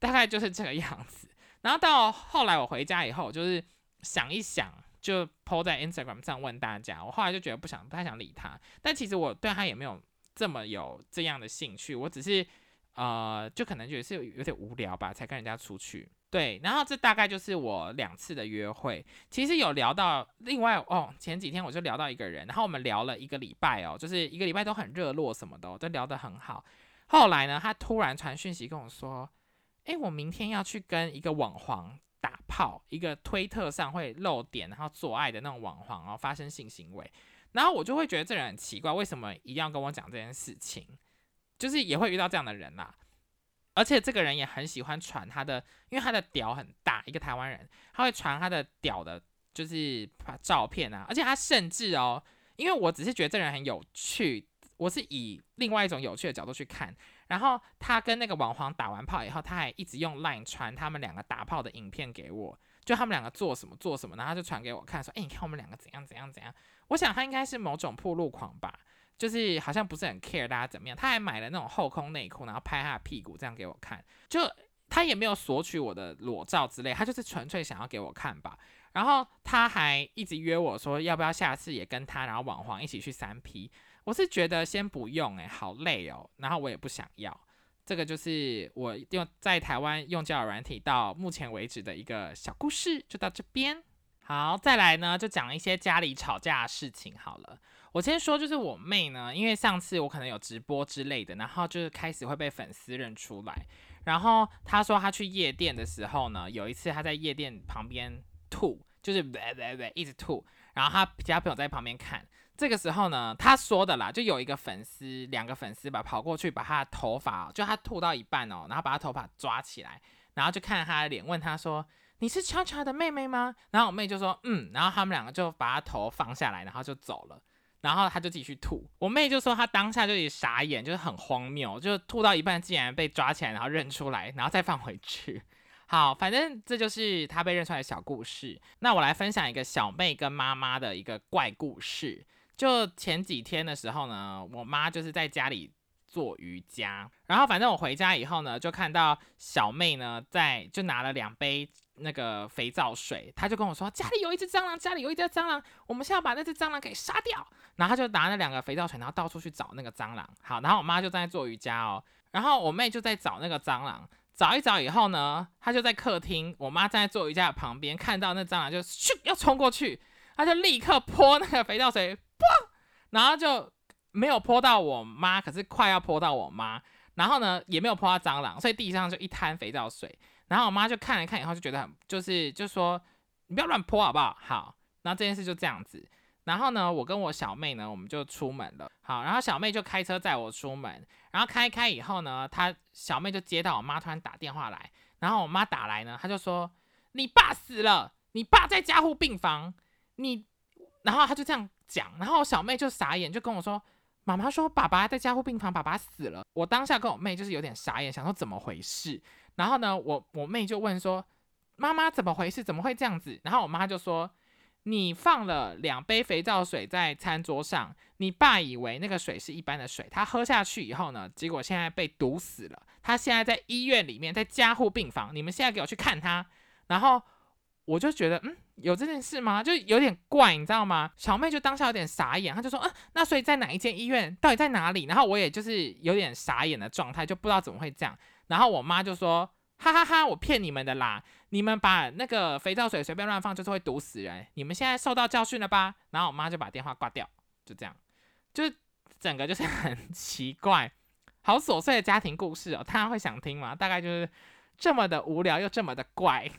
大概就是这个样子。然后到后来我回家以后，就是想一想。就 po 在 Instagram 上问大家，我后来就觉得不想不太想理他，但其实我对他也没有这么有这样的兴趣，我只是呃，就可能觉得是有点无聊吧，才跟人家出去。对，然后这大概就是我两次的约会，其实有聊到另外哦，前几天我就聊到一个人，然后我们聊了一个礼拜哦，就是一个礼拜都很热络什么的，都聊得很好。后来呢，他突然传讯息跟我说，诶，我明天要去跟一个网黄。打炮，一个推特上会露点，然后做爱的那种网黄，然后发生性行为，然后我就会觉得这人很奇怪，为什么一定要跟我讲这件事情？就是也会遇到这样的人啦，而且这个人也很喜欢传他的，因为他的屌很大，一个台湾人，他会传他的屌的，就是照片啊，而且他甚至哦，因为我只是觉得这人很有趣，我是以另外一种有趣的角度去看。然后他跟那个网黄打完炮以后，他还一直用 Line 传他们两个打炮的影片给我，就他们两个做什么做什么，然后就传给我看，说：“哎，你看我们两个怎样怎样怎样。”我想他应该是某种破路狂吧，就是好像不是很 care 大家怎么样。他还买了那种后空内裤，然后拍他的屁股这样给我看，就他也没有索取我的裸照之类，他就是纯粹想要给我看吧。然后他还一直约我说，要不要下次也跟他然后网黄一起去三 P。我是觉得先不用哎，好累哦，然后我也不想要。这个就是我用在台湾用交友软体到目前为止的一个小故事，就到这边。好，再来呢，就讲一些家里吵架的事情好了。我先说，就是我妹呢，因为上次我可能有直播之类的，然后就是开始会被粉丝认出来。然后她说她去夜店的时候呢，有一次她在夜店旁边吐，就是喂喂喂一直吐，然后她其他朋友在旁边看。这个时候呢，他说的啦，就有一个粉丝，两个粉丝吧，跑过去把他的头发，就他吐到一半哦，然后把他头发抓起来，然后就看他的脸，问他说：“你是悄悄的妹妹吗？”然后我妹就说：“嗯。”然后他们两个就把他头放下来，然后就走了，然后他就继续吐。我妹就说她当下就也傻眼，就是很荒谬，就吐到一半竟然被抓起来，然后认出来，然后再放回去。好，反正这就是他被认出来的小故事。那我来分享一个小妹跟妈妈的一个怪故事。就前几天的时候呢，我妈就是在家里做瑜伽，然后反正我回家以后呢，就看到小妹呢在就拿了两杯那个肥皂水，她就跟我说家里有一只蟑螂，家里有一只蟑螂，我们现在把那只蟑螂给杀掉。然后她就拿那两个肥皂水，然后到处去找那个蟑螂。好，然后我妈就在做瑜伽哦，然后我妹就在找那个蟑螂，找一找以后呢，她就在客厅，我妈站在做瑜伽的旁边，看到那蟑螂就咻要冲过去，她就立刻泼那个肥皂水。然后就没有泼到我妈，可是快要泼到我妈。然后呢，也没有泼到蟑螂，所以地上就一滩肥皂水。然后我妈就看了看以后，就觉得很就是就说你不要乱泼好不好？好，然后这件事就这样子。然后呢，我跟我小妹呢，我们就出门了。好，然后小妹就开车载我出门。然后开开以后呢，她小妹就接到我妈突然打电话来。然后我妈打来呢，她就说你爸死了，你爸在加护病房，你。然后她就这样。讲，然后我小妹就傻眼，就跟我说：“妈妈说爸爸在加护病房，爸爸死了。”我当下跟我妹就是有点傻眼，想说怎么回事。然后呢，我我妹就问说：“妈妈怎么回事？怎么会这样子？”然后我妈就说：“你放了两杯肥皂水在餐桌上，你爸以为那个水是一般的水，他喝下去以后呢，结果现在被毒死了。他现在在医院里面，在加护病房。你们现在给我去看他。然后我就觉得，嗯，有这件事吗？就有点怪，你知道吗？小妹就当下有点傻眼，她就说，嗯，那所以在哪一间医院？到底在哪里？然后我也就是有点傻眼的状态，就不知道怎么会这样。然后我妈就说，哈哈哈，我骗你们的啦。你们把那个肥皂水随便乱放，就是会毒死人。你们现在受到教训了吧？然后我妈就把电话挂掉，就这样，就整个就是很 奇怪，好琐碎的家庭故事哦。大家会想听吗？大概就是这么的无聊又这么的怪。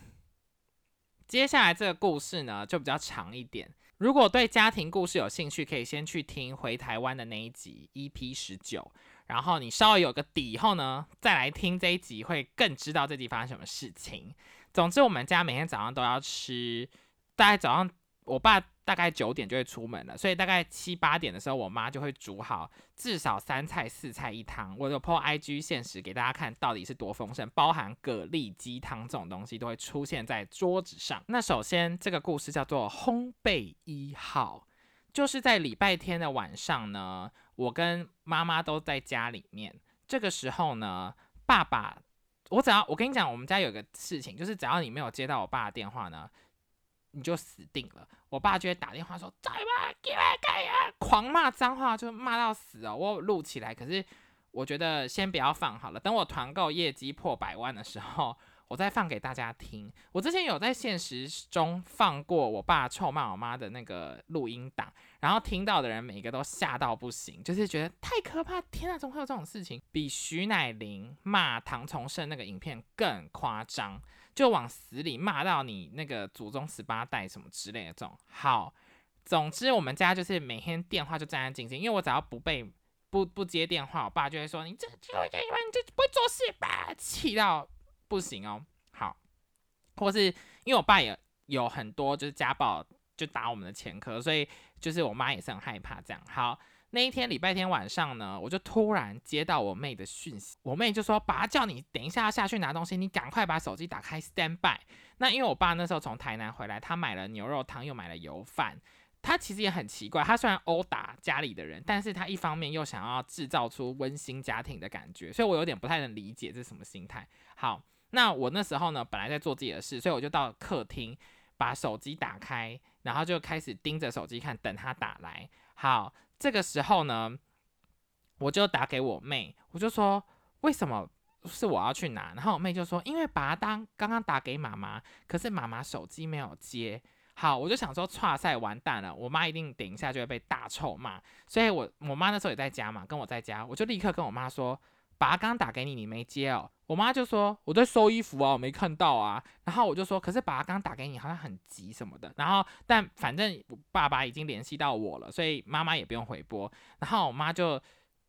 接下来这个故事呢，就比较长一点。如果对家庭故事有兴趣，可以先去听回台湾的那一集 EP 十九，然后你稍微有个底以后呢，再来听这一集，会更知道这集发生什么事情。总之，我们家每天早上都要吃，大概早上我爸大概九点就会出门了，所以大概七八点的时候，我妈就会煮好至少三菜四菜一汤。我有 po IG 现实给大家看到底是多丰盛，包含蛤蜊鸡汤这种东西都会出现在桌子上。那首先这个故事叫做烘焙一号，就是在礼拜天的晚上呢，我跟妈妈都在家里面，这个时候呢，爸爸。我只要我跟你讲，我们家有个事情，就是只要你没有接到我爸的电话呢，你就死定了。我爸就会打电话说：“在吗？给我开啊！”狂骂脏话，就骂到死哦。我录起来，可是我觉得先不要放好了，等我团购业绩破百万的时候。我再放给大家听。我之前有在现实中放过我爸臭骂我妈的那个录音档，然后听到的人每个都吓到不行，就是觉得太可怕！天啊，怎么会有这种事情？比徐乃麟骂唐崇盛那个影片更夸张，就往死里骂到你那个祖宗十八代什么之类的这种。好，总之我们家就是每天电话就战战兢兢，因为我只要不被不不接电话，我爸就会说你这就会你这不会做事吧，气到。不行哦，好，或是因为我爸也有很多就是家暴，就打我们的前科，所以就是我妈也是很害怕这样。好，那一天礼拜天晚上呢，我就突然接到我妹的讯息，我妹就说：“爸叫你等一下要下去拿东西，你赶快把手机打开 stand by。”那因为我爸那时候从台南回来，他买了牛肉汤，又买了油饭。他其实也很奇怪，他虽然殴打家里的人，但是他一方面又想要制造出温馨家庭的感觉，所以我有点不太能理解这是什么心态。好。那我那时候呢，本来在做自己的事，所以我就到客厅把手机打开，然后就开始盯着手机看，等他打来。好，这个时候呢，我就打给我妹，我就说为什么是我要去拿？然后我妹就说，因为把它当刚刚打给妈妈，可是妈妈手机没有接。好，我就想说，哇塞完蛋了，我妈一定等一下就会被大臭骂。所以我我妈那时候也在家嘛，跟我在家，我就立刻跟我妈说。把他刚打给你，你没接哦。我妈就说我在收衣服啊，我没看到啊。然后我就说，可是把他刚打给你，好像很急什么的。然后但反正爸爸已经联系到我了，所以妈妈也不用回拨。然后我妈就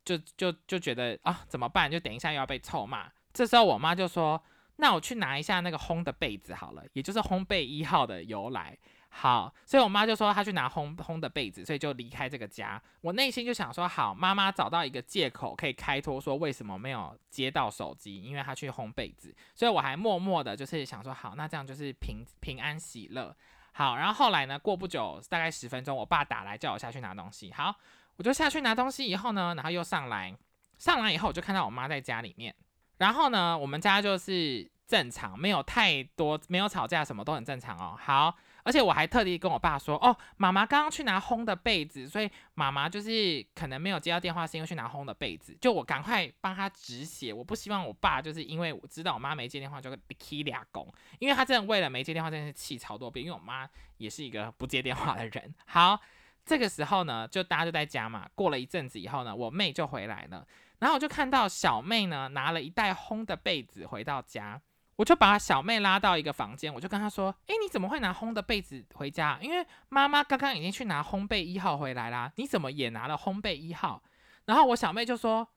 就就就觉得啊，怎么办？就等一下又要被臭骂。这时候我妈就说，那我去拿一下那个烘的被子好了，也就是烘焙一号的由来。好，所以我妈就说她去拿烘烘的被子，所以就离开这个家。我内心就想说，好，妈妈找到一个借口可以开脱，说为什么没有接到手机，因为她去烘被子。所以我还默默的，就是想说，好，那这样就是平平安喜乐。好，然后后来呢，过不久，大概十分钟，我爸打来叫我下去拿东西。好，我就下去拿东西以后呢，然后又上来，上来以后我就看到我妈在家里面。然后呢，我们家就是正常，没有太多，没有吵架，什么都很正常哦。好。而且我还特地跟我爸说，哦，妈妈刚刚去拿烘的被子，所以妈妈就是可能没有接到电话，是因为去拿烘的被子。就我赶快帮他止血，我不希望我爸就是因为我知道我妈没接电话就踢俩拱，因为他真的为了没接电话真的是气超多遍，因为我妈也是一个不接电话的人。好，这个时候呢，就大家就在家嘛。过了一阵子以后呢，我妹就回来了，然后我就看到小妹呢拿了一袋烘的被子回到家。我就把小妹拉到一个房间，我就跟她说：“诶，你怎么会拿烘的被子回家？因为妈妈刚刚已经去拿烘焙一号回来啦，你怎么也拿了烘焙一号？”然后我小妹就说：“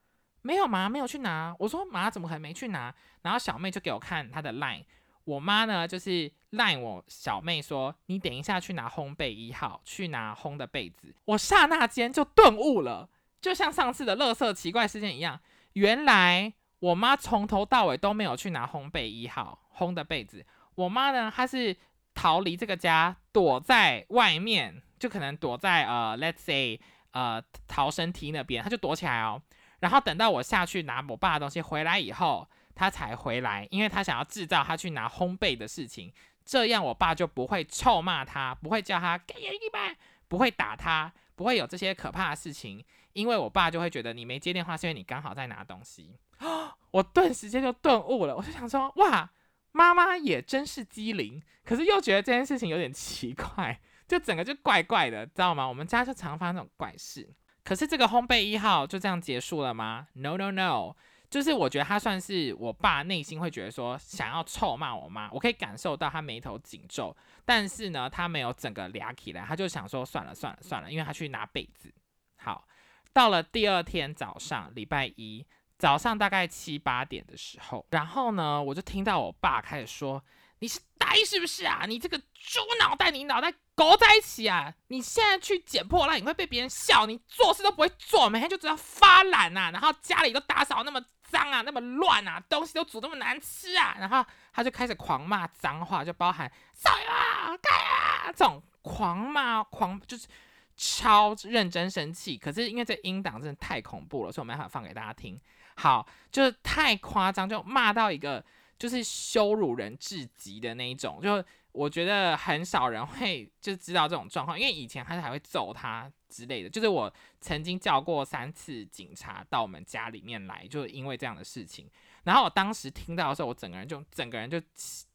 没有妈，没有去拿。”我说：“妈怎么可能没去拿？”然后小妹就给我看她的 line，我妈呢就是 line 我小妹说：“你等一下去拿烘焙一号，去拿烘的被子。”我刹那间就顿悟了，就像上次的乐色奇怪事件一样，原来。我妈从头到尾都没有去拿烘焙一号烘的被子。我妈呢，她是逃离这个家，躲在外面，就可能躲在呃，let's say 呃逃生梯那边，她就躲起来哦。然后等到我下去拿我爸的东西回来以后，她才回来，因为她想要制造她去拿烘焙的事情，这样我爸就不会臭骂她，不会叫他给一百，不会打她，不会有这些可怕的事情，因为我爸就会觉得你没接电话是因为你刚好在拿东西。我顿时间就顿悟了，我就想说，哇，妈妈也真是机灵，可是又觉得这件事情有点奇怪，就整个就怪怪的，知道吗？我们家就常发生这种怪事。可是这个烘焙一号就这样结束了吗？No No No，就是我觉得他算是我爸内心会觉得说想要臭骂我妈，我可以感受到他眉头紧皱，但是呢，他没有整个俩起来，他就想说算了算了算了，因为他去拿被子。好，到了第二天早上，礼拜一。早上大概七八点的时候，然后呢，我就听到我爸开始说：“你是呆是不是啊？你这个猪脑袋，你脑袋勾在一起啊！你现在去捡破烂，你会被别人笑，你做事都不会做，每天就知道发懒呐，然后家里都打扫那么脏啊，那么乱啊，东西都煮那么难吃啊，然后他就开始狂骂脏话，就包含少爷啊、盖啊这种狂骂狂就是。”超认真生气，可是因为这音档真的太恐怖了，所以我没办法放给大家听。好，就是太夸张，就骂到一个就是羞辱人至极的那一种。就我觉得很少人会就知道这种状况，因为以前他还会揍他之类的。就是我曾经叫过三次警察到我们家里面来，就是因为这样的事情。然后我当时听到的时候，我整个人就整个人就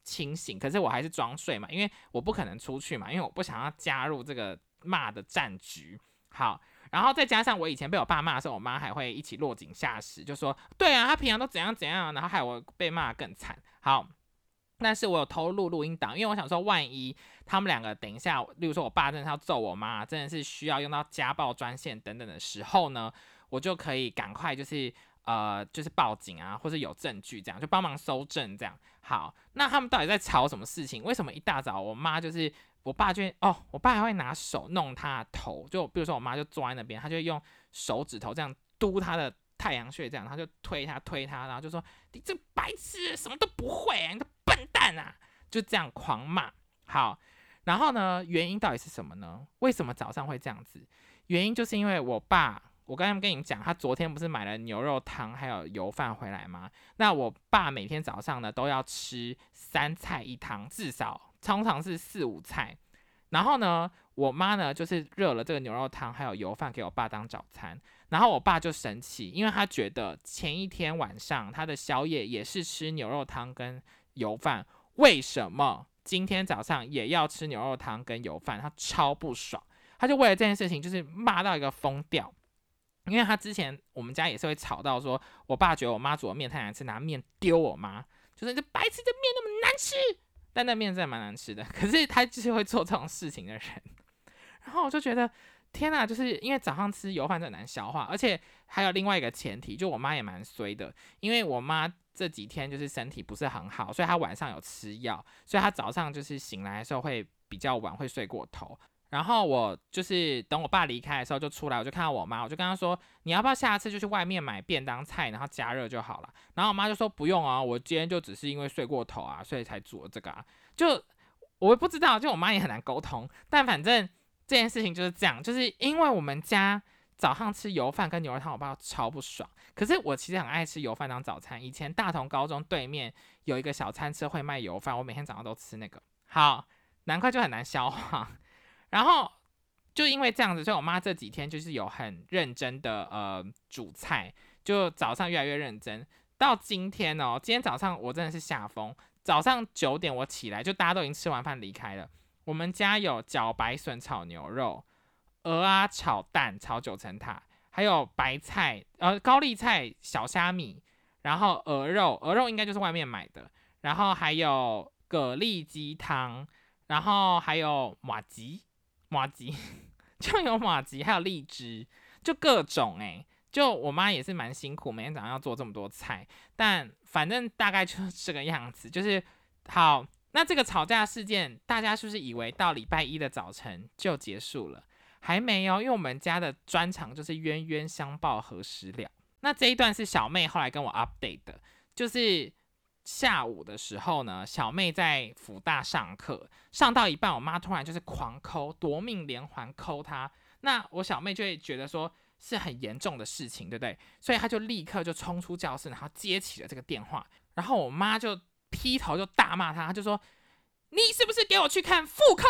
清醒，可是我还是装睡嘛，因为我不可能出去嘛，因为我不想要加入这个。骂的战局好，然后再加上我以前被我爸骂的时候，我妈还会一起落井下石，就说对啊，他平常都怎样怎样，然后害我被骂更惨。好，但是我有偷录录音档，因为我想说，万一他们两个等一下，例如说我爸真的要揍我妈，真的是需要用到家暴专线等等的时候呢，我就可以赶快就是呃就是报警啊，或者有证据这样就帮忙搜证这样。好，那他们到底在吵什么事情？为什么一大早我妈就是？我爸就哦，我爸还会拿手弄他的头，就比如说我妈就坐在那边，他就用手指头这样嘟他的太阳穴，这样他就推他推他，然后就说你这白痴，什么都不会，你个笨蛋啊，就这样狂骂。好，然后呢，原因到底是什么呢？为什么早上会这样子？原因就是因为我爸，我刚才跟你讲，他昨天不是买了牛肉汤还有油饭回来吗？那我爸每天早上呢都要吃三菜一汤，至少。通常是四五菜，然后呢，我妈呢就是热了这个牛肉汤还有油饭给我爸当早餐，然后我爸就生气，因为他觉得前一天晚上他的宵夜也是吃牛肉汤跟油饭，为什么今天早上也要吃牛肉汤跟油饭？他超不爽，他就为了这件事情就是骂到一个疯掉，因为他之前我们家也是会吵到说，我爸觉得我妈煮的面太难吃，拿面丢我妈，就是这白吃的面那么难吃。但那面真的蛮难吃的，可是他就是会做这种事情的人，然后我就觉得天哪，就是因为早上吃油饭很难消化，而且还有另外一个前提，就我妈也蛮衰的，因为我妈这几天就是身体不是很好，所以她晚上有吃药，所以她早上就是醒来的时候会比较晚，会睡过头。然后我就是等我爸离开的时候就出来，我就看到我妈，我就跟她说：“你要不要下次就去外面买便当菜，然后加热就好了？”然后我妈就说：“不用啊，我今天就只是因为睡过头啊，所以才煮了这个啊。”就我也不知道，就我妈也很难沟通。但反正这件事情就是这样，就是因为我们家早上吃油饭跟牛肉汤，我爸超不爽。可是我其实很爱吃油饭当早餐。以前大同高中对面有一个小餐车会卖油饭，我每天早上都吃那个。好，难怪就很难消化。然后就因为这样子，所以我妈这几天就是有很认真的呃煮菜，就早上越来越认真。到今天哦，今天早上我真的是下风。早上九点我起来，就大家都已经吃完饭离开了。我们家有茭白笋炒牛肉、鹅啊炒蛋、炒九层塔，还有白菜呃高丽菜小虾米，然后鹅肉，鹅肉应该就是外面买的，然后还有蛤蜊鸡汤，然后还有马吉。马吉 就有马吉，还有荔枝，就各种哎，就我妈也是蛮辛苦，每天早上要做这么多菜，但反正大概就是这个样子。就是好，那这个吵架事件，大家是不是以为到礼拜一的早晨就结束了？还没有，因为我们家的专长就是冤冤相报何时了。那这一段是小妹后来跟我 update 的，就是下午的时候呢，小妹在福大上课，上到一半，我妈突然就是狂抠，夺命连环抠她。那我小妹就会觉得说是很严重的事情，对不对？所以她就立刻就冲出教室，然后接起了这个电话。然后我妈就劈头就大骂她，她就说：“你是不是给我去看妇科？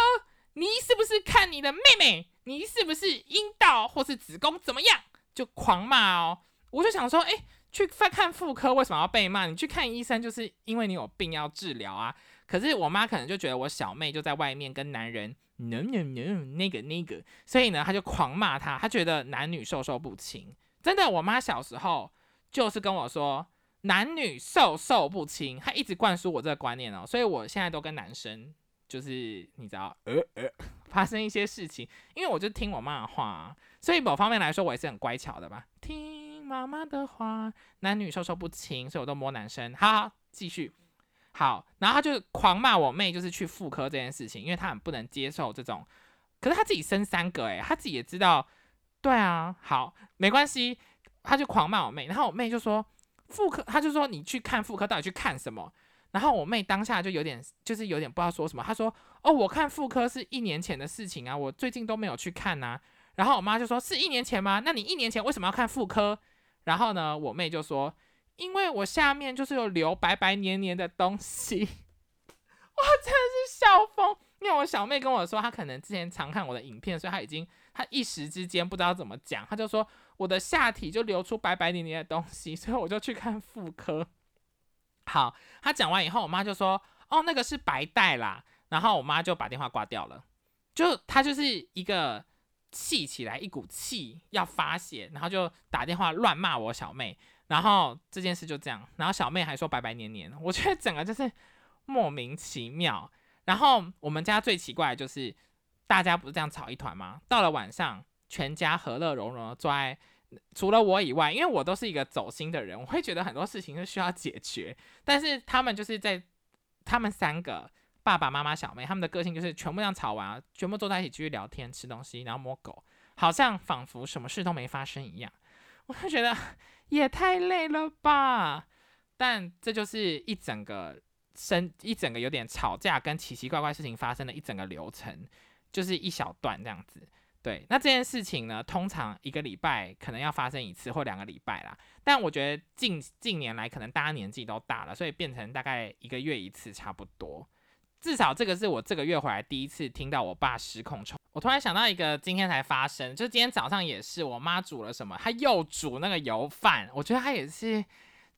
你是不是看你的妹妹？你是不是阴道或是子宫怎么样？”就狂骂哦。我就想说，哎，去看妇科为什么要被骂？你去看医生就是因为你有病要治疗啊。可是我妈可能就觉得我小妹就在外面跟男人。no no no 那个那个，所以呢，她就狂骂他，她觉得男女授受不亲。真的，我妈小时候就是跟我说男女授受不亲，她一直灌输我这个观念哦。所以我现在都跟男生就是你知道，呃呃，发生一些事情，因为我就听我妈的话，所以某方面来说我也是很乖巧的吧。听妈妈的话，男女授受不亲，所以我都摸男生。好，继续。好，然后他就狂骂我妹，就是去妇科这件事情，因为他很不能接受这种。可是他自己生三个，诶，他自己也知道，对啊，好，没关系，他就狂骂我妹。然后我妹就说妇科，他就说你去看妇科到底去看什么？然后我妹当下就有点，就是有点不知道说什么。她说哦，我看妇科是一年前的事情啊，我最近都没有去看呐。然后我妈就说是一年前吗？那你一年前为什么要看妇科？然后呢，我妹就说。因为我下面就是有流白白黏黏的东西，哇，真的是笑疯。因为我小妹跟我说，她可能之前常看我的影片，所以她已经她一时之间不知道怎么讲，她就说我的下体就流出白白黏黏的东西，所以我就去看妇科。好，她讲完以后，我妈就说：“哦，那个是白带啦。”然后我妈就把电话挂掉了。就她就是一个气起来一股气要发泄，然后就打电话乱骂我小妹。然后这件事就这样，然后小妹还说白白黏黏，我觉得整个就是莫名其妙。然后我们家最奇怪的就是，大家不是这样吵一团吗？到了晚上，全家和乐融融的坐在，除了我以外，因为我都是一个走心的人，我会觉得很多事情是需要解决。但是他们就是在，他们三个爸爸妈妈、小妹，他们的个性就是全部这样吵完，全部坐在一起继续聊天、吃东西，然后摸狗，好像仿佛什么事都没发生一样。我就觉得。也太累了吧！但这就是一整个生一整个有点吵架跟奇奇怪怪事情发生的一整个流程，就是一小段这样子。对，那这件事情呢，通常一个礼拜可能要发生一次或两个礼拜啦。但我觉得近近年来可能大家年纪都大了，所以变成大概一个月一次差不多。至少这个是我这个月回来第一次听到我爸失控冲。我突然想到一个今天才发生，就今天早上也是我妈煮了什么，她又煮那个油饭。我觉得她也是，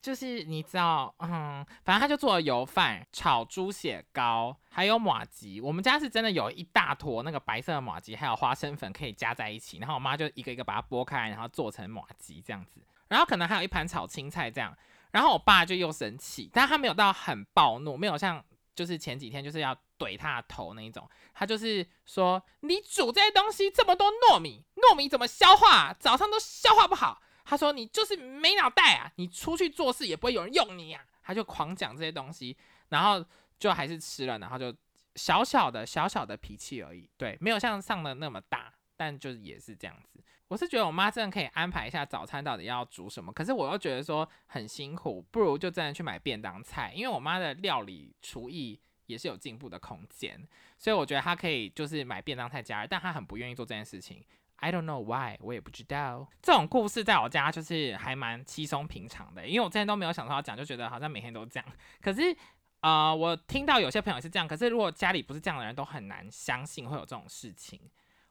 就是你知道，嗯，反正她就做了油饭、炒猪血糕，还有马吉。我们家是真的有一大坨那个白色的马吉，还有花生粉可以加在一起。然后我妈就一个一个把它剥开，然后做成马吉这样子。然后可能还有一盘炒青菜这样。然后我爸就又生气，但他没有到很暴怒，没有像。就是前几天就是要怼他的头那一种，他就是说你煮这些东西这么多糯米，糯米怎么消化？早上都消化不好。他说你就是没脑袋啊，你出去做事也不会有人用你啊。他就狂讲这些东西，然后就还是吃了，然后就小小的小小的脾气而已，对，没有像上的那么大，但就是也是这样子。我是觉得我妈真的可以安排一下早餐到底要煮什么，可是我又觉得说很辛苦，不如就真的去买便当菜，因为我妈的料理厨艺也是有进步的空间，所以我觉得她可以就是买便当菜加热，但她很不愿意做这件事情。I don't know why，我也不知道。这种故事在我家就是还蛮稀松平常的，因为我之前都没有想说要讲，就觉得好像每天都这样。可是呃，我听到有些朋友是这样，可是如果家里不是这样的人，都很难相信会有这种事情。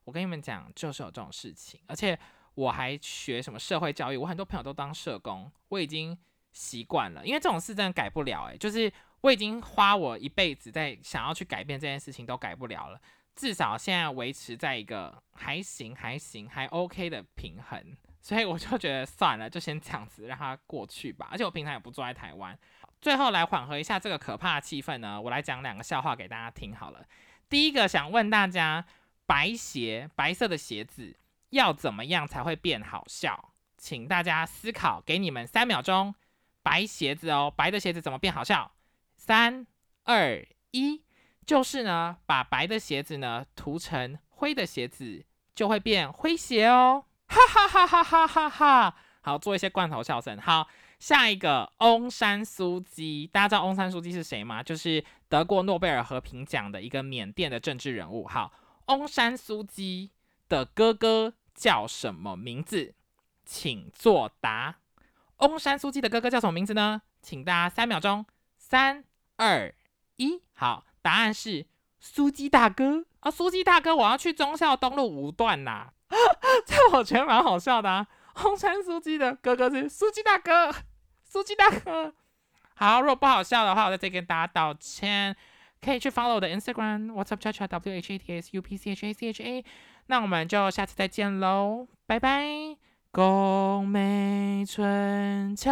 我跟你们讲，就是有这种事情，而且我还学什么社会教育，我很多朋友都当社工，我已经习惯了，因为这种事真的改不了，诶，就是我已经花我一辈子在想要去改变这件事情，都改不了了。至少现在维持在一个还行、还行、还 OK 的平衡，所以我就觉得算了，就先这样子让它过去吧。而且我平常也不住在台湾。最后来缓和一下这个可怕的气氛呢，我来讲两个笑话给大家听好了。第一个想问大家。白鞋，白色的鞋子要怎么样才会变好笑？请大家思考，给你们三秒钟。白鞋子哦，白的鞋子怎么变好笑？三、二、一，就是呢，把白的鞋子呢涂成灰的鞋子，就会变灰鞋哦。哈哈哈哈哈哈哈！好，做一些罐头笑声。好，下一个翁山苏姬，大家知道翁山苏姬是谁吗？就是得过诺贝尔和平奖的一个缅甸的政治人物。好，翁山苏姬的哥哥叫什么名字？请作答。翁山苏姬的哥哥叫什么名字呢？请大家三秒钟，三二一，好，答案是苏姬大哥啊！苏姬大哥，我要去忠孝东路五段呐，这我觉得蛮好笑的啊。翁山苏姬的哥哥是苏姬大哥，苏姬大哥。好，如果不好笑的话，我在这跟大家道歉。可以去 follow 我的 Instagram，What's up cha cha W H A T S U P C H A C H A。那我们就下次再见喽，拜拜。宫美春秋。